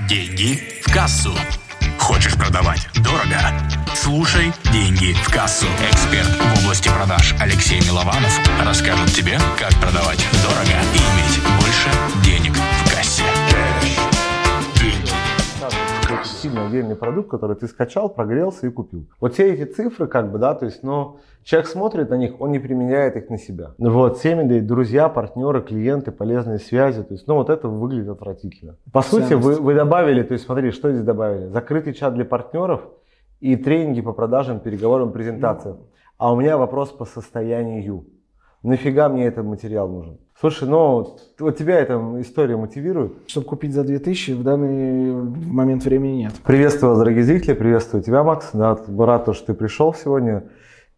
Деньги в кассу. Хочешь продавать дорого? Слушай «Деньги в кассу». Эксперт в области продаж Алексей Милованов расскажет тебе, как продавать дорого и иметь больше денег какой-то сильно уверенный продукт, который ты скачал, прогрелся и купил. Вот все эти цифры, как бы, да, то есть, но человек смотрит на них, он не применяет их на себя. Вот, семьи, друзья, партнеры, клиенты, полезные связи, то есть, ну, вот это выглядит отвратительно. По сути, вы, вы добавили, то есть, смотри, что здесь добавили? Закрытый чат для партнеров и тренинги по продажам, переговорам, презентациям. А у меня вопрос по состоянию. Нафига мне этот материал нужен? Слушай, ну вот тебя эта история мотивирует? Чтобы купить за 2000 в данный момент времени нет. Приветствую вас, дорогие зрители, приветствую тебя, Макс. Да, рад, что ты пришел сегодня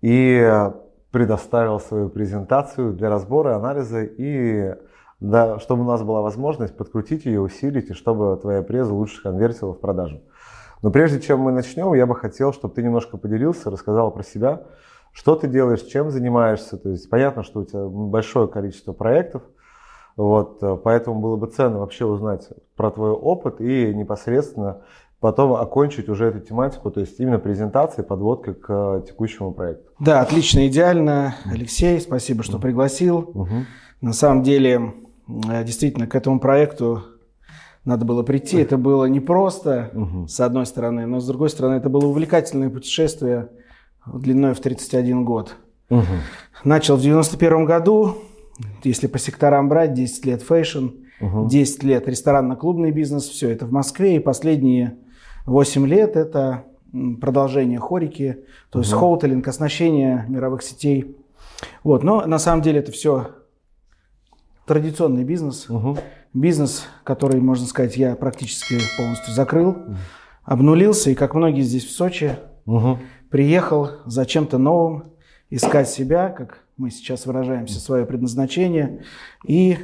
и предоставил свою презентацию для разбора, анализа и да, чтобы у нас была возможность подкрутить ее, усилить, и чтобы твоя преза лучше конвертила в продажу. Но прежде чем мы начнем, я бы хотел, чтобы ты немножко поделился, рассказал про себя, что ты делаешь, чем занимаешься. То есть понятно, что у тебя большое количество проектов, вот, э, поэтому было бы ценно вообще узнать про твой опыт и непосредственно потом окончить уже эту тематику, то есть именно презентацией, подводкой к э, текущему проекту. Да, отлично, идеально. Алексей, спасибо, что пригласил. Угу. На самом деле, э, действительно, к этому проекту надо было прийти. Это было непросто, угу. с одной стороны, но с другой стороны, это было увлекательное путешествие – длиной в 31 год. Угу. Начал в 91 году, если по секторам брать, 10 лет fashion, угу. 10 лет ресторанно-клубный бизнес, все это в Москве, и последние 8 лет это продолжение хореки, то есть угу. hoteling, оснащение мировых сетей. Вот. Но на самом деле это все традиционный бизнес. Угу. Бизнес, который, можно сказать, я практически полностью закрыл, угу. обнулился. И как многие здесь в Сочи, угу приехал за чем-то новым, искать себя, как мы сейчас выражаемся, свое предназначение и,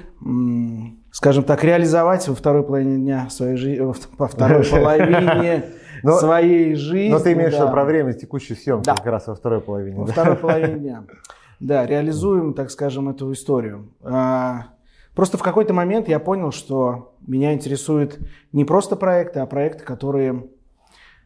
скажем так, реализовать во второй половине дня своей жизни, во второй половине но, своей жизни. Но ты имеешь да. про время текущей съемки да. как раз во второй половине. Во да? второй половине дня. Да, реализуем, так скажем, эту историю. А, просто в какой-то момент я понял, что меня интересуют не просто проекты, а проекты, которые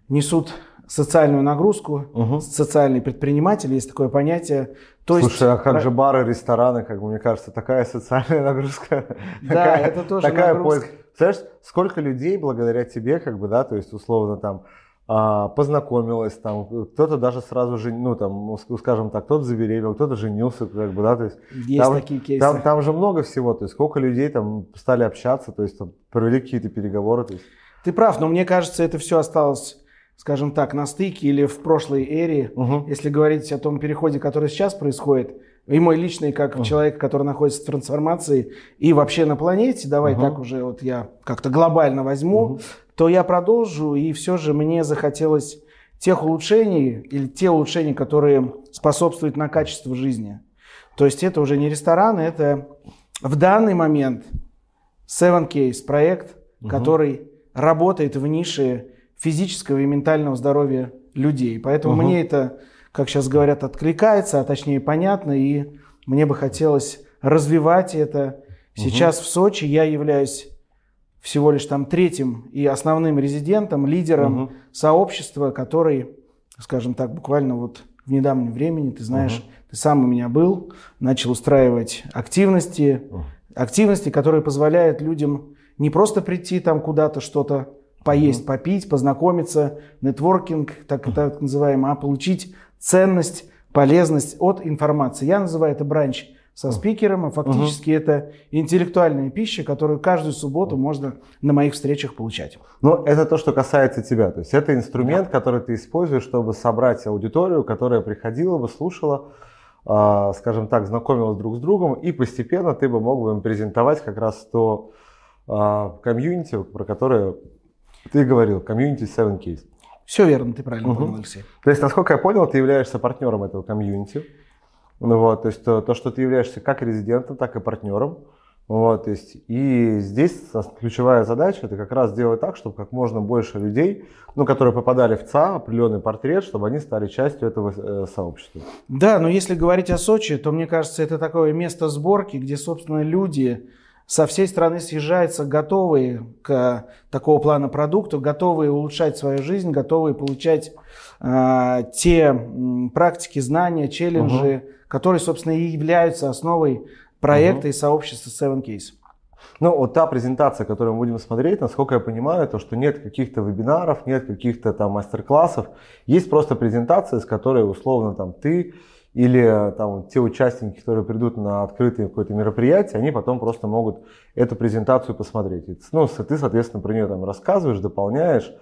несут социальную нагрузку, угу. социальный предприниматель, есть такое понятие. То Слушай, есть, а как же бары, рестораны, как бы мне кажется, такая социальная нагрузка. Да, такая, это тоже такая нагрузка. Знаешь, сколько людей благодаря тебе, как бы, да, то есть условно там а, познакомилась, там кто-то даже сразу же, ну там, скажем так, кто-то забеременел, кто-то женился, как бы, да, то есть. Есть там, такие кейсы. Там, там же много всего, то есть сколько людей там стали общаться, то есть там провели какие-то переговоры, то есть. Ты прав, но мне кажется, это все осталось скажем так, на стыке или в прошлой эре, угу. если говорить о том переходе, который сейчас происходит, и мой личный, как угу. человек, который находится в трансформации, и вообще на планете, давай угу. так уже вот я как-то глобально возьму, угу. то я продолжу, и все же мне захотелось тех улучшений, или те улучшения, которые способствуют на качество жизни. То есть это уже не рестораны, это в данный момент Seven Case проект, угу. который работает в нише физического и ментального здоровья людей. Поэтому угу. мне это, как сейчас говорят, откликается, а точнее понятно, и мне бы хотелось развивать это. Сейчас угу. в Сочи я являюсь всего лишь там третьим и основным резидентом, лидером угу. сообщества, который, скажем так, буквально вот в недавнем времени, ты знаешь, угу. ты сам у меня был, начал устраивать активности, угу. активности, которые позволяют людям не просто прийти там куда-то что-то поесть, mm-hmm. попить, познакомиться, нетворкинг, так, так называемый, а получить ценность, полезность от информации. Я называю это бранч со спикером, а фактически uh это интеллектуальная пища, которую каждую субботу можно на моих встречах получать. Ну, это то, что касается тебя. То есть это инструмент, да. который ты используешь, чтобы собрать аудиторию, которая приходила бы, слушала, э, скажем так, знакомилась друг с другом, и постепенно ты бы мог бы им презентовать как раз то э, комьюнити, про которое ты говорил, комьюнити Seven Keys. Все верно, ты правильно угу. понял, Алексей. То есть, насколько я понял, ты являешься партнером этого комьюнити. Ну, вот, то есть то, то, что ты являешься как резидентом, так и партнером. Вот, то есть, и здесь ключевая задача это как раз сделать так, чтобы как можно больше людей, ну, которые попадали в ЦА, определенный портрет, чтобы они стали частью этого э, сообщества. Да, но если говорить о Сочи, то мне кажется, это такое место сборки, где, собственно, люди со всей страны съезжаются готовые к такого плана продукту, готовые улучшать свою жизнь, готовые получать э, те практики, знания, челленджи, угу. которые, собственно, и являются основой проекта угу. и сообщества Seven Case. Ну, вот та презентация, которую мы будем смотреть, насколько я понимаю, то, что нет каких-то вебинаров, нет каких-то там мастер-классов, есть просто презентация, с которой условно там ты или там те участники, которые придут на открытое какое-то мероприятие, они потом просто могут эту презентацию посмотреть. Ну, ты, соответственно, про нее там рассказываешь, дополняешь.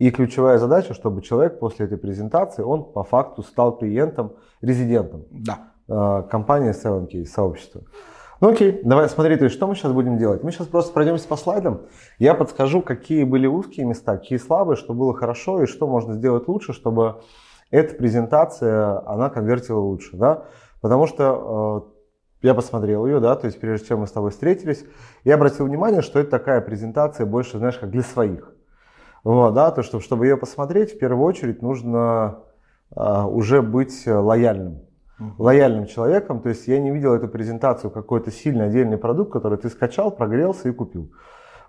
И ключевая задача, чтобы человек после этой презентации, он по факту стал клиентом, резидентом да. Э, компании 7K, сообщества. Ну окей, давай смотри, то есть что мы сейчас будем делать? Мы сейчас просто пройдемся по слайдам. Я подскажу, какие были узкие места, какие слабые, что было хорошо и что можно сделать лучше, чтобы эта презентация, она конвертила лучше, да, потому что э, я посмотрел ее, да, то есть прежде чем мы с тобой встретились, я обратил внимание, что это такая презентация больше, знаешь, как для своих. Вот, да, то, что, чтобы ее посмотреть, в первую очередь нужно э, уже быть лояльным. Лояльным человеком, то есть я не видел эту презентацию какой-то сильный отдельный продукт, который ты скачал, прогрелся и купил.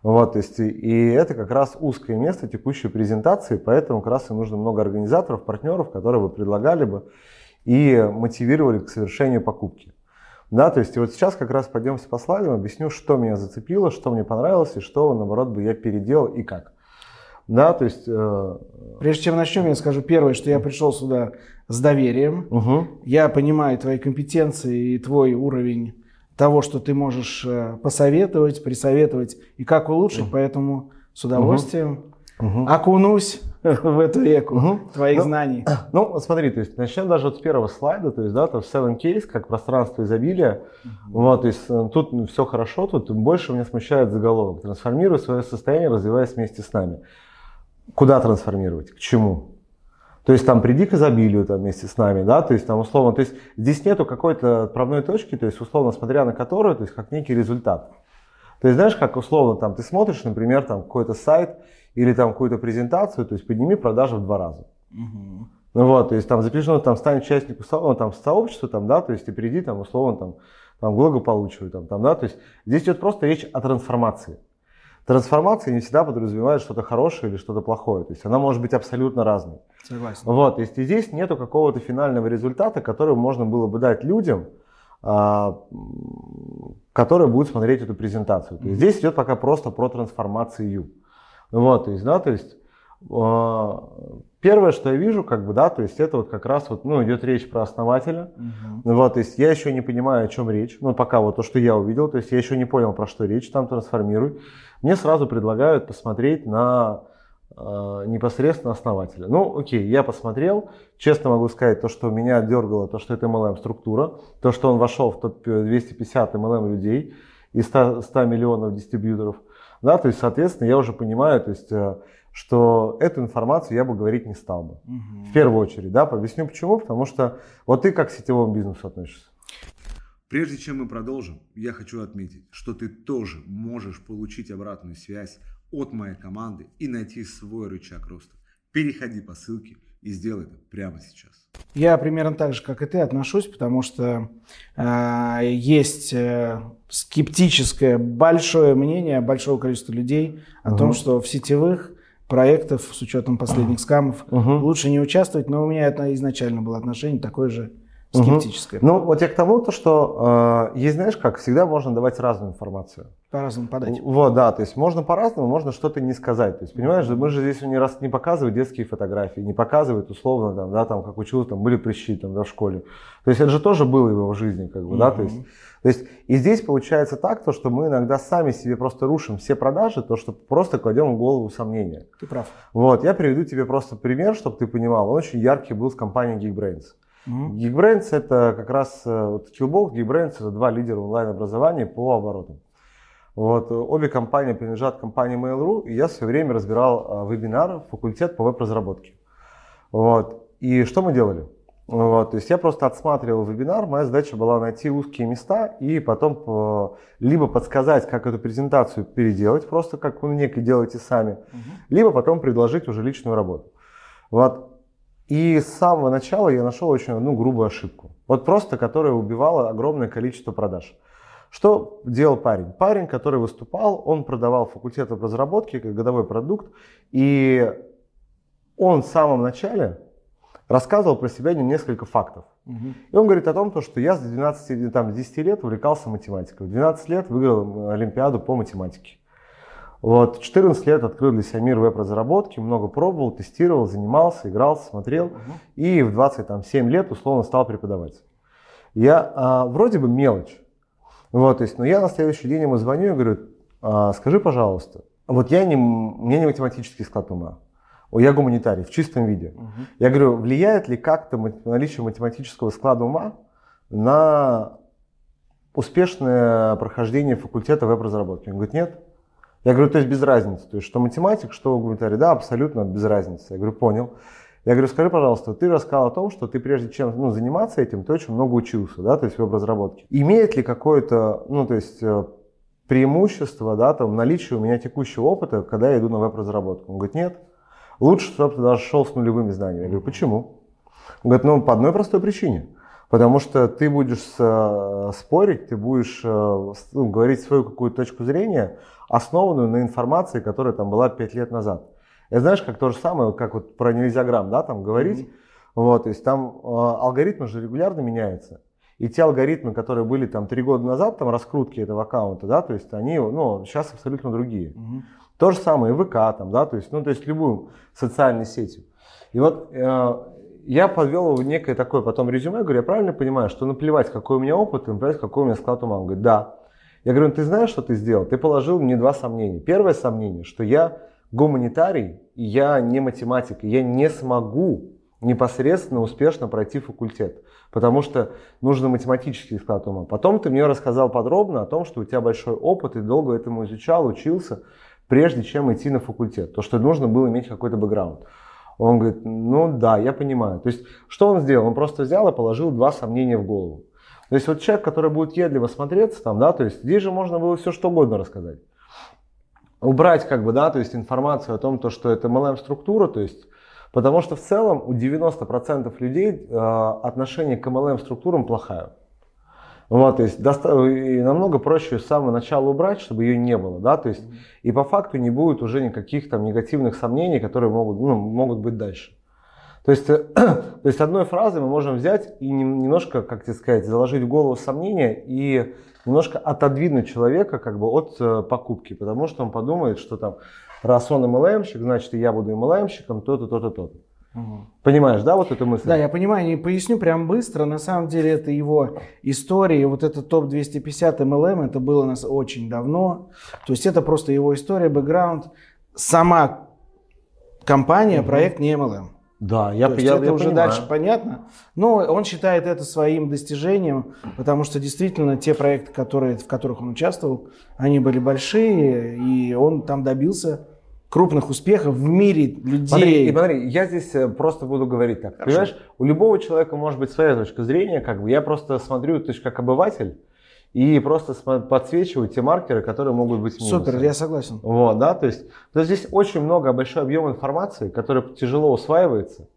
Вот, то есть, и это как раз узкое место текущей презентации, поэтому как раз и нужно много организаторов, партнеров, которые бы предлагали бы и мотивировали к совершению покупки. Да, то есть и вот сейчас как раз пойдемся по слайдам, объясню, что меня зацепило, что мне понравилось и что, наоборот, бы я переделал и как. Да, то есть... Э... Прежде чем начнем, я скажу первое, что я пришел сюда с доверием. Угу. Я понимаю твои компетенции и твой уровень того, что ты можешь э, посоветовать, присоветовать и как улучшить, поэтому с удовольствием uh окунусь в эту реку uh твоих ну, знаний. Ну, смотри, то есть начнем даже вот с первого слайда, то есть, да, то Seven Case, как пространство изобилия, uh вот, то есть э, тут все хорошо, тут больше меня смущает заголовок. Трансформируй свое состояние, развиваясь вместе с нами. Куда трансформировать? К чему? То есть там приди к изобилию там, вместе с нами, да, то есть там условно, то есть здесь нету какой-то отправной точки, то есть условно смотря на которую, то есть как некий результат. То есть знаешь, как условно там ты смотришь, например, там какой-то сайт или там какую-то презентацию, то есть подними продажи в два раза. Угу. Ну вот, то есть там запиши, там стань участником ну, там, сообщества, там, да, то есть ты приди там условно там, там благополучию, там, там, да, то есть здесь идет просто речь о трансформации. Трансформация не всегда подразумевает что-то хорошее или что-то плохое. То есть она может быть абсолютно разной. Согласен. Вот, то есть и здесь нету какого-то финального результата, который можно было бы дать людям, а, которые будут смотреть эту презентацию. То есть здесь идет пока просто про трансформацию. Вот, то есть, да, то есть а, первое, что я вижу, как бы, да, то есть это вот как раз вот, ну, идет речь про основателя. Угу. Вот, то есть я еще не понимаю, о чем речь. Ну, пока вот то, что я увидел, то есть я еще не понял, про что речь, там трансформируй. Мне сразу предлагают посмотреть на э, непосредственно основателя. Ну, окей, я посмотрел. Честно могу сказать, то, что меня дергало, то, что это MLM структура, то, что он вошел в топ-250 MLM людей из 100, 100 миллионов дистрибьюторов. Да, то есть, соответственно, я уже понимаю, то есть, э, что эту информацию я бы говорить не стал бы. Угу. В первую очередь, да, объясню почему. Потому что вот ты как к сетевому бизнесу относишься? Прежде чем мы продолжим, я хочу отметить, что ты тоже можешь получить обратную связь от моей команды и найти свой рычаг роста. Переходи по ссылке и сделай это прямо сейчас. Я примерно так же, как и ты, отношусь, потому что э, есть э, скептическое большое мнение большого количества людей о угу. том, что в сетевых проектов с учетом последних скамов угу. лучше не участвовать, но у меня это изначально было отношение такое же скептическое. Угу. Ну, вот я к тому, то, что э, есть, знаешь, как всегда можно давать разную информацию. По-разному подать. Вот, да, то есть можно по-разному, можно что-то не сказать. То есть, понимаешь, мы же здесь не раз не показывают детские фотографии, не показывают условно, там, да, там, как учился, там, были прыщи там, да, в школе. То есть это же тоже было в его жизни, как бы, угу. да, то есть, то есть и здесь получается так, то, что мы иногда сами себе просто рушим все продажи, то, что просто кладем в голову сомнения. Ты прав. Вот, я приведу тебе просто пример, чтобы ты понимал. Он очень яркий был с компанией Geekbrains. Mm-hmm. Geekbrains это как раз э, вот Skillbox, Geekbrains это два лидера онлайн-образования по оборотам. Вот, обе компании принадлежат компании Mail.ru, и я все время разбирал э, вебинар факультет по веб-разработке. Вот. И что мы делали? Вот, то есть я просто отсматривал вебинар, моя задача была найти узкие места и потом по, либо подсказать, как эту презентацию переделать, просто как вы некой делаете сами, угу. либо потом предложить уже личную работу. Вот. И с самого начала я нашел очень одну грубую ошибку. Вот просто, которая убивала огромное количество продаж. Что делал парень? Парень, который выступал, он продавал факультет разработки как годовой продукт, и он в самом начале рассказывал про себя несколько фактов. Угу. И он говорит о том, что я с 12, там, с 10 лет увлекался математикой. В 12 лет выиграл Олимпиаду по математике. Вот, 14 лет открыл для себя мир веб-разработки, много пробовал, тестировал, занимался, играл, смотрел. Угу. И в 27 лет условно стал преподавать. Я а, вроде бы мелочь. Вот, то есть, но я на следующий день ему звоню и говорю, а, скажи, пожалуйста, вот я не, у меня не математический склад ума, я гуманитарий в чистом виде. Угу. Я говорю, влияет ли как-то наличие математического склада ума на успешное прохождение факультета веб-разработки? Он говорит, нет. Я говорю, то есть без разницы, то есть что математик, что гуманитарий, да, абсолютно без разницы. Я говорю, понял. Я говорю, скажи, пожалуйста, ты рассказал о том, что ты прежде чем ну, заниматься этим, ты очень много учился, да, то есть в разработке. Имеет ли какое-то, ну, то есть э, преимущество, да, там, наличие у меня текущего опыта, когда я иду на веб-разработку? Он говорит, нет. Лучше, чтобы ты даже шел с нулевыми знаниями. Я говорю, почему? Он говорит, ну, по одной простой причине. Потому что ты будешь э, спорить, ты будешь э, ну, говорить свою какую-то точку зрения, основанную на информации, которая там была 5 лет назад. Это знаешь, как то же самое, как вот про нельзяграмм, да, там говорить. Mm-hmm. Вот, то есть там э, алгоритмы же регулярно меняются. И те алгоритмы, которые были там три года назад, там раскрутки этого аккаунта, да, то есть они, ну, сейчас абсолютно другие. Mm-hmm. То же самое и ВК, там, да, то есть, ну, то есть любую социальную сетью. И вот э, я подвел некое такое потом резюме, говорю, я правильно понимаю, что наплевать, какой у меня опыт, наплевать, какой у меня склад ума. Он говорит, да. Я говорю, ну, ты знаешь, что ты сделал? Ты положил мне два сомнения. Первое сомнение, что я гуманитарий, и я не математик, и я не смогу непосредственно успешно пройти факультет, потому что нужно математический склад ума. Потом ты мне рассказал подробно о том, что у тебя большой опыт, и долго этому изучал, учился, прежде чем идти на факультет. То, что нужно было иметь какой-то бэкграунд. Он говорит, ну да, я понимаю. То есть, что он сделал? Он просто взял и положил два сомнения в голову. То есть, вот человек, который будет едливо смотреться там, да, то есть, здесь же можно было все что угодно рассказать убрать как бы, да, то есть информацию о том, то, что это MLM-структура, то есть, потому что в целом у 90% людей э, отношение к MLM-структурам плохое. Вот, то есть доста- и намного проще с самого начала убрать, чтобы ее не было, да, то есть и по факту не будет уже никаких там негативных сомнений, которые могут, ну, могут быть дальше. То есть, то есть одной фразой мы можем взять и немножко, как тебе сказать, заложить в голову сомнения и немножко отодвинуть человека как бы от э, покупки, потому что он подумает, что там, раз он MLM-щик, значит и я буду MLM-щиком, то-то, то-то, то-то. Угу. Понимаешь, да, вот эту мысль? Да, я понимаю, не поясню прям быстро. На самом деле это его история, вот этот топ-250 MLM, это было у нас очень давно. То есть это просто его история, бэкграунд. Сама компания, угу. проект не MLM. Да, я, То есть я, это я уже понимаю. дальше понятно. Но он считает это своим достижением, потому что действительно те проекты, которые, в которых он участвовал, они были большие, и он там добился крупных успехов в мире людей. Смотри, и смотри, я здесь э, просто буду говорить так. Хорошо. Понимаешь, у любого человека может быть своя точка зрения, как бы я просто смотрю, то есть как обыватель, и просто подсвечивают те маркеры, которые могут быть минусом. Супер, я согласен. Вот, да, то есть, то есть здесь очень много, большой объем информации, который тяжело усваивается.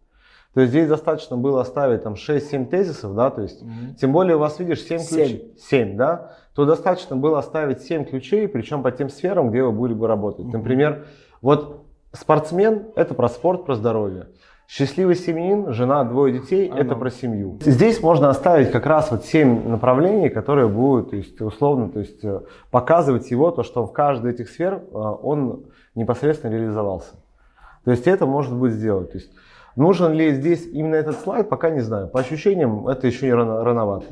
То есть здесь достаточно было оставить там 6-7 тезисов, да, то есть, mm-hmm. тем более у вас, видишь, 7 ключей, 7, да, то достаточно было оставить 7 ключей, причем по тем сферам, где вы были бы работать. Mm-hmm. Например, вот спортсмен – это про спорт, про здоровье. Счастливый семьянин, жена, двое детей – это про семью. Здесь можно оставить как раз вот семь направлений, которые будут, то есть, условно, то есть, э, показывать его, то, что в каждой этих сфер э, он непосредственно реализовался. То есть это может быть сделать. То есть, нужен ли здесь именно этот слайд, пока не знаю. По ощущениям это еще не рано, рановато.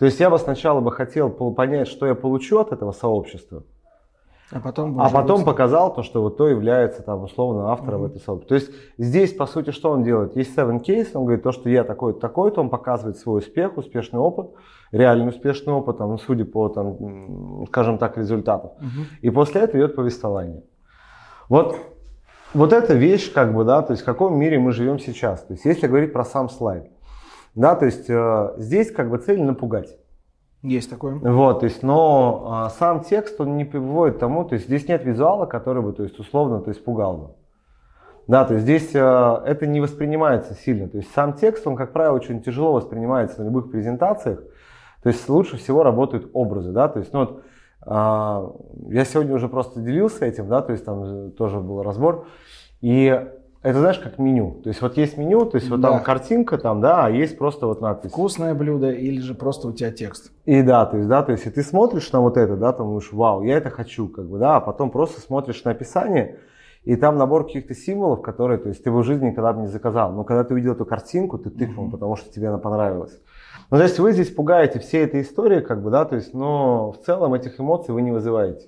То есть я бы сначала бы хотел понять, что я получу от этого сообщества. А потом, а потом показал то, что вот то является там условно автором mm-hmm. этой сообщества. То есть здесь, по сути, что он делает? Есть seven case, он говорит, то, что я такой-то, такой-то, он показывает свой успех, успешный опыт, реальный успешный опыт, там, судя по, там, скажем так, результатам. Mm-hmm. И после этого идет повествование. Вот, вот эта вещь, как бы, да, то есть в каком мире мы живем сейчас. То есть если говорить про сам слайд, да, то есть э, здесь как бы цель напугать. Есть такое. Вот, то есть, но а, сам текст, он не приводит к тому, то есть здесь нет визуала, который бы, то есть, условно, то есть, пугал бы. Да, то есть здесь а, это не воспринимается сильно. То есть сам текст, он, как правило, очень тяжело воспринимается на любых презентациях. То есть лучше всего работают образы, да, то есть, ну вот, а, я сегодня уже просто делился этим, да, то есть там тоже был разбор, и это знаешь, как меню. То есть вот есть меню, то есть вот да. там картинка там, да, а есть просто вот надпись. Вкусное блюдо или же просто у тебя текст. И да, то есть, да, то есть и ты смотришь на вот это, да, там думаешь, вау, я это хочу, как бы, да, а потом просто смотришь на описание, и там набор каких-то символов, которые, то есть ты бы в жизни никогда бы не заказал. Но когда ты увидел эту картинку, ты тыкнул, mm-hmm. потому что тебе она понравилась. Ну, то есть вы здесь пугаете все этой истории, как бы, да, то есть, но в целом этих эмоций вы не вызываете.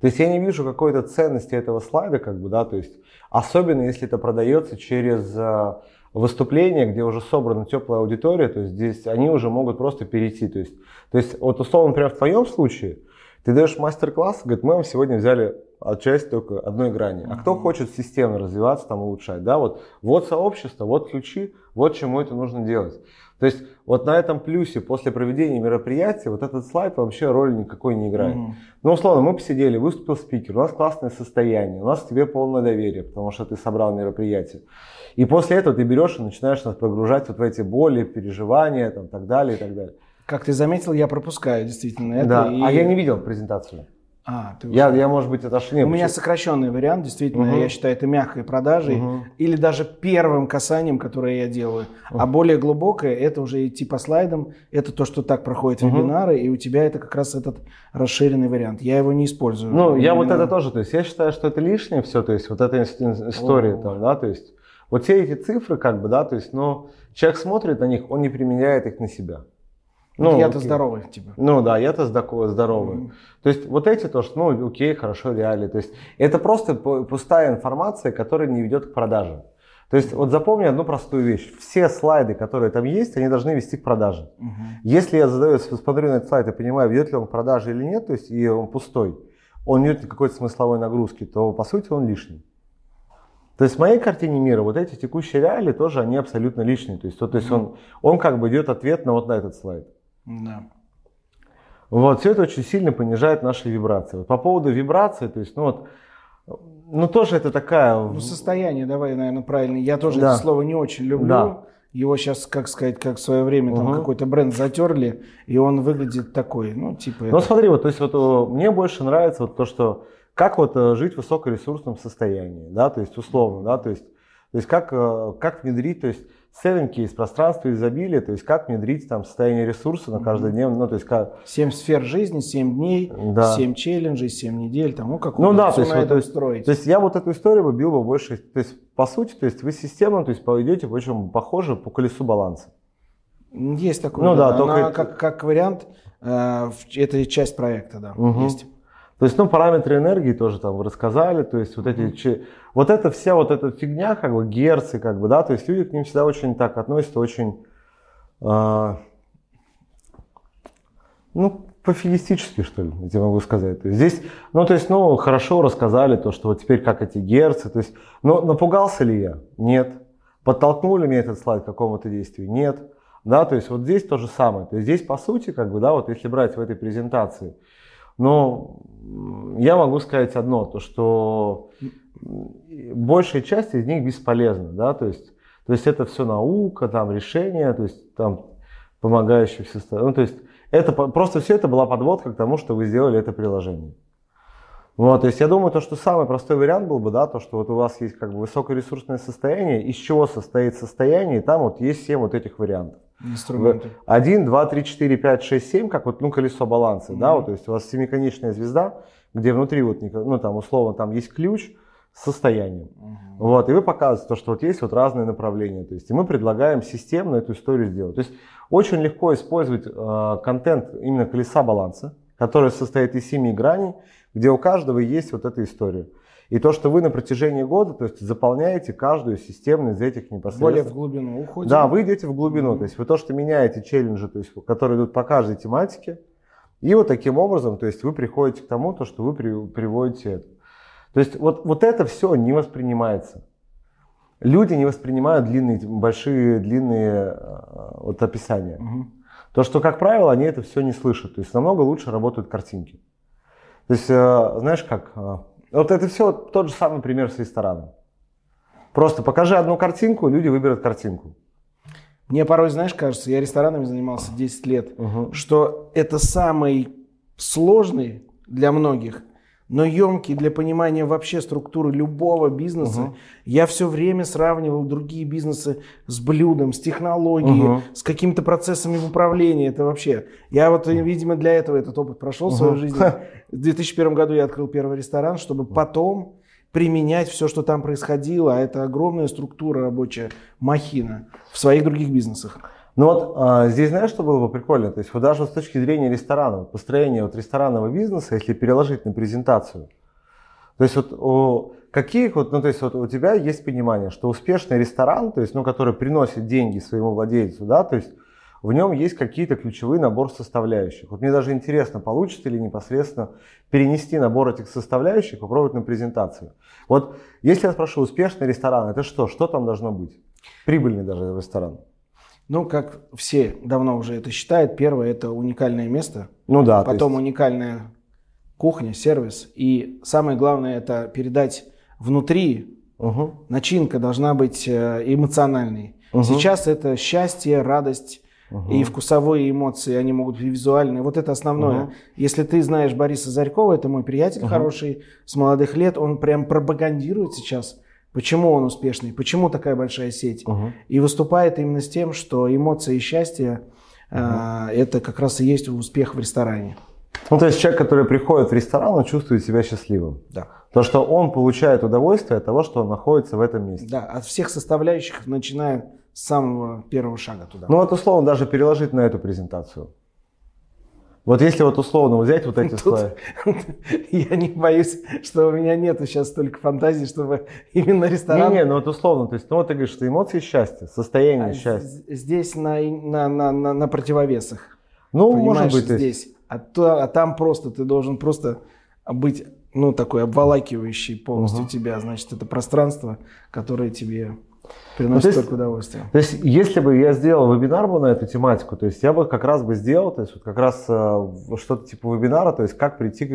То есть я не вижу какой-то ценности этого слайда, как бы, да, то есть Особенно если это продается через э, выступление, где уже собрана теплая аудитория, то есть здесь они уже могут просто перейти. То есть, то есть вот условно, например, в твоем случае, ты даешь мастер-класс, говорит, мы вам сегодня взяли часть только одной грани. А кто хочет системно развиваться, там улучшать, да, вот, вот сообщество, вот ключи, вот чему это нужно делать. То есть вот на этом плюсе после проведения мероприятия вот этот слайд вообще роли никакой не играет. Mm-hmm. Ну, условно, мы посидели, выступил спикер, у нас классное состояние, у нас к тебе полное доверие, потому что ты собрал мероприятие. И после этого ты берешь и начинаешь нас прогружать вот в эти боли, переживания, там, так далее и так далее. Как ты заметил, я пропускаю действительно это. Да, и... а я не видел презентацию. А, ты я, я, может быть, это ошибся. У меня сокращенный вариант, действительно, угу. я считаю, это мягкой продажей угу. или даже первым касанием, которое я делаю. Угу. А более глубокое, это уже идти по слайдам, это то, что так проходят угу. вебинары, и у тебя это как раз этот расширенный вариант. Я его не использую. Ну, я вот это тоже, то есть я считаю, что это лишнее все, то есть вот эта история О. там, да, то есть вот все эти цифры, как бы, да, то есть, но человек смотрит на них, он не применяет их на себя. Ну, я-то здоровый, типа. Ну да, я-то здоровый. Mm. То есть вот эти то, что, ну, окей, хорошо, реалии. То есть это просто пустая информация, которая не ведет к продаже. То есть вот запомни одну простую вещь. Все слайды, которые там есть, они должны вести к продаже. Угу. Если я задаю, смотрю на этот слайд и понимаю, ведет ли он к продаже или нет, то есть и он пустой, он нет какой-то смысловой нагрузки, то по сути он лишний. То есть в моей картине мира вот эти текущие реалии тоже, они абсолютно лишние. То есть, то, то есть он, он как бы идет ответ на вот на этот слайд. Да. Вот, все это очень сильно понижает наши вибрации. Вот по поводу вибрации, то есть, ну вот, ну тоже это такая... Ну состояние, давай, наверное, правильно. Я тоже да. это слово не очень люблю. Да. Его сейчас, как сказать, как в свое время там угу. какой-то бренд затерли, и он выглядит такой, ну типа... Ну это... смотри, вот, то есть вот мне больше нравится вот то, что как вот э, жить в высокоресурсном состоянии, да, то есть условно, да, то есть, то есть как, э, как внедрить, то есть Seven из пространства изобилия, то есть как внедрить там состояние ресурса на каждый день, ну то есть как... Семь сфер жизни, семь дней, да. 7 челленджей, семь недель, там, ну как ну, да, то есть, вот, строить. то есть я вот эту историю бы бил бы больше, то есть по сути, то есть вы системно, то есть пойдете очень похоже по колесу баланса. Есть такое, ну, да, да. Только... Она, как, как вариант, э, это часть проекта, да, угу. есть. То есть, ну, параметры энергии тоже там рассказали, то есть вот эти, вот эта вся вот эта фигня, как бы герцы, как бы, да, то есть люди к ним всегда очень так относятся, очень, э, ну, пофигистически, что ли, я могу сказать. То есть здесь, ну, то есть, ну, хорошо рассказали то, что вот теперь как эти герцы, то есть, но напугался ли я? Нет. Подтолкнули меня этот слайд к какому-то действию? Нет. Да, то есть вот здесь то же самое. То есть здесь, по сути, как бы, да, вот если брать в этой презентации, но я могу сказать одно, то что большая часть из них бесполезна, да, то есть, то есть это все наука, там решения, то есть там помогающие все, ну, то есть это просто все это была подводка к тому, что вы сделали это приложение. Вот, то есть я думаю, то, что самый простой вариант был бы, да, то, что вот у вас есть как бы высокоресурсное состояние, из чего состоит состояние, и там вот есть 7 вот этих вариантов. Инструменты. 1, 2, 3, 4, 5, 6, 7, как вот, ну, колесо баланса, mm-hmm. да, вот, то есть у вас семиконечная звезда, где внутри вот, ну, там, условно, там есть ключ с состоянием. Mm-hmm. Вот, и вы показываете то, что вот есть вот разные направления, то есть, и мы предлагаем системно эту историю сделать. То есть, очень легко использовать э, контент именно колеса баланса, который состоит из семи граней, где у каждого есть вот эта история. И то, что вы на протяжении года, то есть заполняете каждую системную из этих непосредственно. Более в глубину уходите. Да, вы идете в глубину. Mm-hmm. То есть вы то, что меняете челленджи, то есть, которые идут по каждой тематике. И вот таким образом, то есть вы приходите к тому, то, что вы при, приводите это. То есть вот, вот это все не воспринимается. Люди не воспринимают длинные, большие, длинные э, вот описания. Угу. То, что, как правило, они это все не слышат. То есть намного лучше работают картинки. То есть, э, знаешь как, э, вот это все тот же самый пример с рестораном. Просто покажи одну картинку, люди выберут картинку. Мне порой, знаешь, кажется, я ресторанами занимался 10 лет, угу. что это самый сложный для многих, но емкий для понимания вообще структуры любого бизнеса. Угу. Я все время сравнивал другие бизнесы с блюдом, с технологией, угу. с какими-то процессами в управлении. Это вообще... Я вот, видимо, для этого этот опыт прошел угу. в своей жизни. В 2001 году я открыл первый ресторан, чтобы потом применять все, что там происходило, а это огромная структура рабочая, махина, в своих других бизнесах. Ну вот а, здесь знаешь, что было бы прикольно? То есть вот даже с точки зрения ресторана, построения вот ресторанного бизнеса, если переложить на презентацию, то есть вот у каких вот, ну то есть вот у тебя есть понимание, что успешный ресторан, то есть, ну, который приносит деньги своему владельцу, да, то есть в нем есть какие-то ключевые набор составляющих. Вот мне даже интересно, получится ли непосредственно перенести набор этих составляющих, попробовать на презентацию. Вот если я спрошу, успешный ресторан, это что? Что там должно быть? Прибыльный даже ресторан. Ну, как все давно уже это считают, первое это уникальное место. Ну да. Потом есть... уникальная кухня, сервис. И самое главное это передать внутри. Угу. Начинка должна быть э, эмоциональной. Угу. Сейчас это счастье, радость, Угу. И вкусовые эмоции, они могут быть визуальные. Вот это основное. Угу. Если ты знаешь Бориса Зарькова, это мой приятель угу. хороший, с молодых лет, он прям пропагандирует сейчас, почему он успешный, почему такая большая сеть. Угу. И выступает именно с тем, что эмоции и счастье угу. э, это как раз и есть успех в ресторане. Ну, то есть человек, который приходит в ресторан, он чувствует себя счастливым. Да. То, что он получает удовольствие от того, что он находится в этом месте. Да, от всех составляющих, начиная с самого первого шага туда. Ну вот условно даже переложить на эту презентацию. Вот если вот условно взять вот эти Тут слои. Я не боюсь, что у меня нету сейчас столько фантазий, чтобы именно ресторан... Не-не, ну вот условно, то есть, ну вот ты говоришь, что эмоции счастья, состояние а счастья. Здесь на, на, на, на, на противовесах. Ну, Понимаешь, может быть. Здесь. А, то, а там просто, ты должен просто быть, ну, такой обволакивающий полностью угу. тебя. Значит, это пространство, которое тебе Приносит ну, только удовольствие. То есть, если бы я сделал вебинар бы на эту тематику, то есть я бы как раз бы сделал, то есть вот как раз э, что-то типа вебинара, то есть как прийти,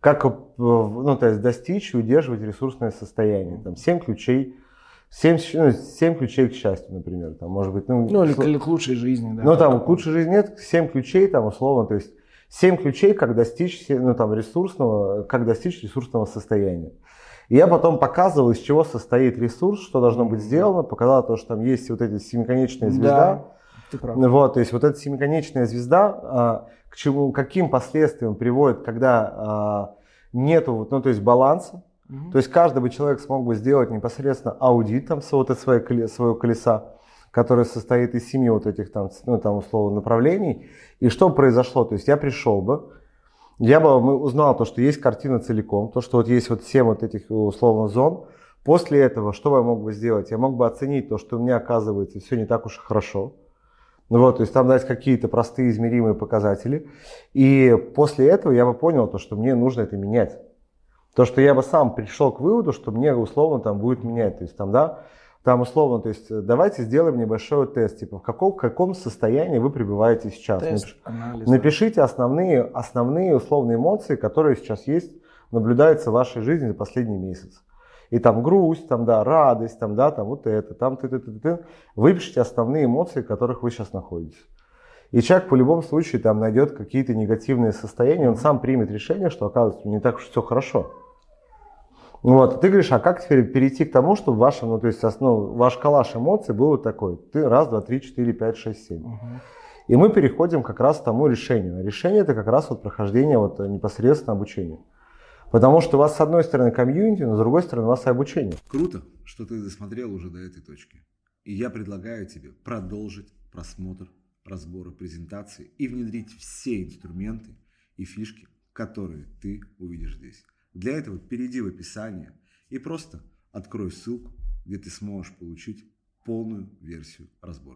как, э, ну, то есть достичь и удерживать ресурсное состояние. Там 7 ключей 7, ну, 7 ключей к счастью, например. Там, может быть, ну, ну или, или к лучшей жизни. Да, ну, там, к лучшей жизни нет, 7 ключей, там, условно, то есть 7 ключей, как достичь, ну, там, ресурсного, как достичь ресурсного состояния. И я потом показывал, из чего состоит ресурс, что должно быть сделано, показал то, что там есть вот эта семиконечная звезда. Да, вот, то есть вот эта семиконечная звезда, а, к чему, каким последствиям приводит, когда а, нету, ну, то есть баланса. Угу. То есть каждый бы человек смог бы сделать непосредственно аудит там, своего, своего колеса, которое состоит из семи вот этих там, ну, там условно направлений. И что произошло? То есть я пришел бы, я бы узнал то, что есть картина целиком, то, что вот есть вот 7 вот этих условно зон. После этого, что я мог бы сделать? Я мог бы оценить то, что у меня оказывается все не так уж и хорошо. Ну вот, то есть там дать какие-то простые измеримые показатели. И после этого я бы понял то, что мне нужно это менять. То, что я бы сам пришел к выводу, что мне условно там будет менять. То есть там, да, там условно, то есть давайте сделаем небольшой тест, типа в каком, в каком состоянии вы пребываете сейчас. Тест, анализ, Напишите основные, основные условные эмоции, которые сейчас есть, наблюдаются в вашей жизни за последний месяц. И там грусть, там, да, радость, там, да, там вот это, там ты, ты, ты, ты. Выпишите основные эмоции, в которых вы сейчас находитесь. И человек в любом случае там найдет какие-то негативные состояния, он сам примет решение, что оказывается не так уж все хорошо. Вот, ты говоришь, а как теперь перейти к тому, чтобы ваша, ну, то есть, ну, ваш коллаж эмоций был вот такой. Ты раз, два, три, четыре, пять, шесть, семь. Угу. И мы переходим как раз к тому решению. Решение это как раз вот прохождение вот непосредственно обучения. Потому что у вас с одной стороны комьюнити, но с другой стороны у вас и обучение. Круто, что ты досмотрел уже до этой точки. И я предлагаю тебе продолжить просмотр разбора презентации и внедрить все инструменты и фишки, которые ты увидишь здесь. Для этого перейди в описание и просто открой ссылку, где ты сможешь получить полную версию разбора.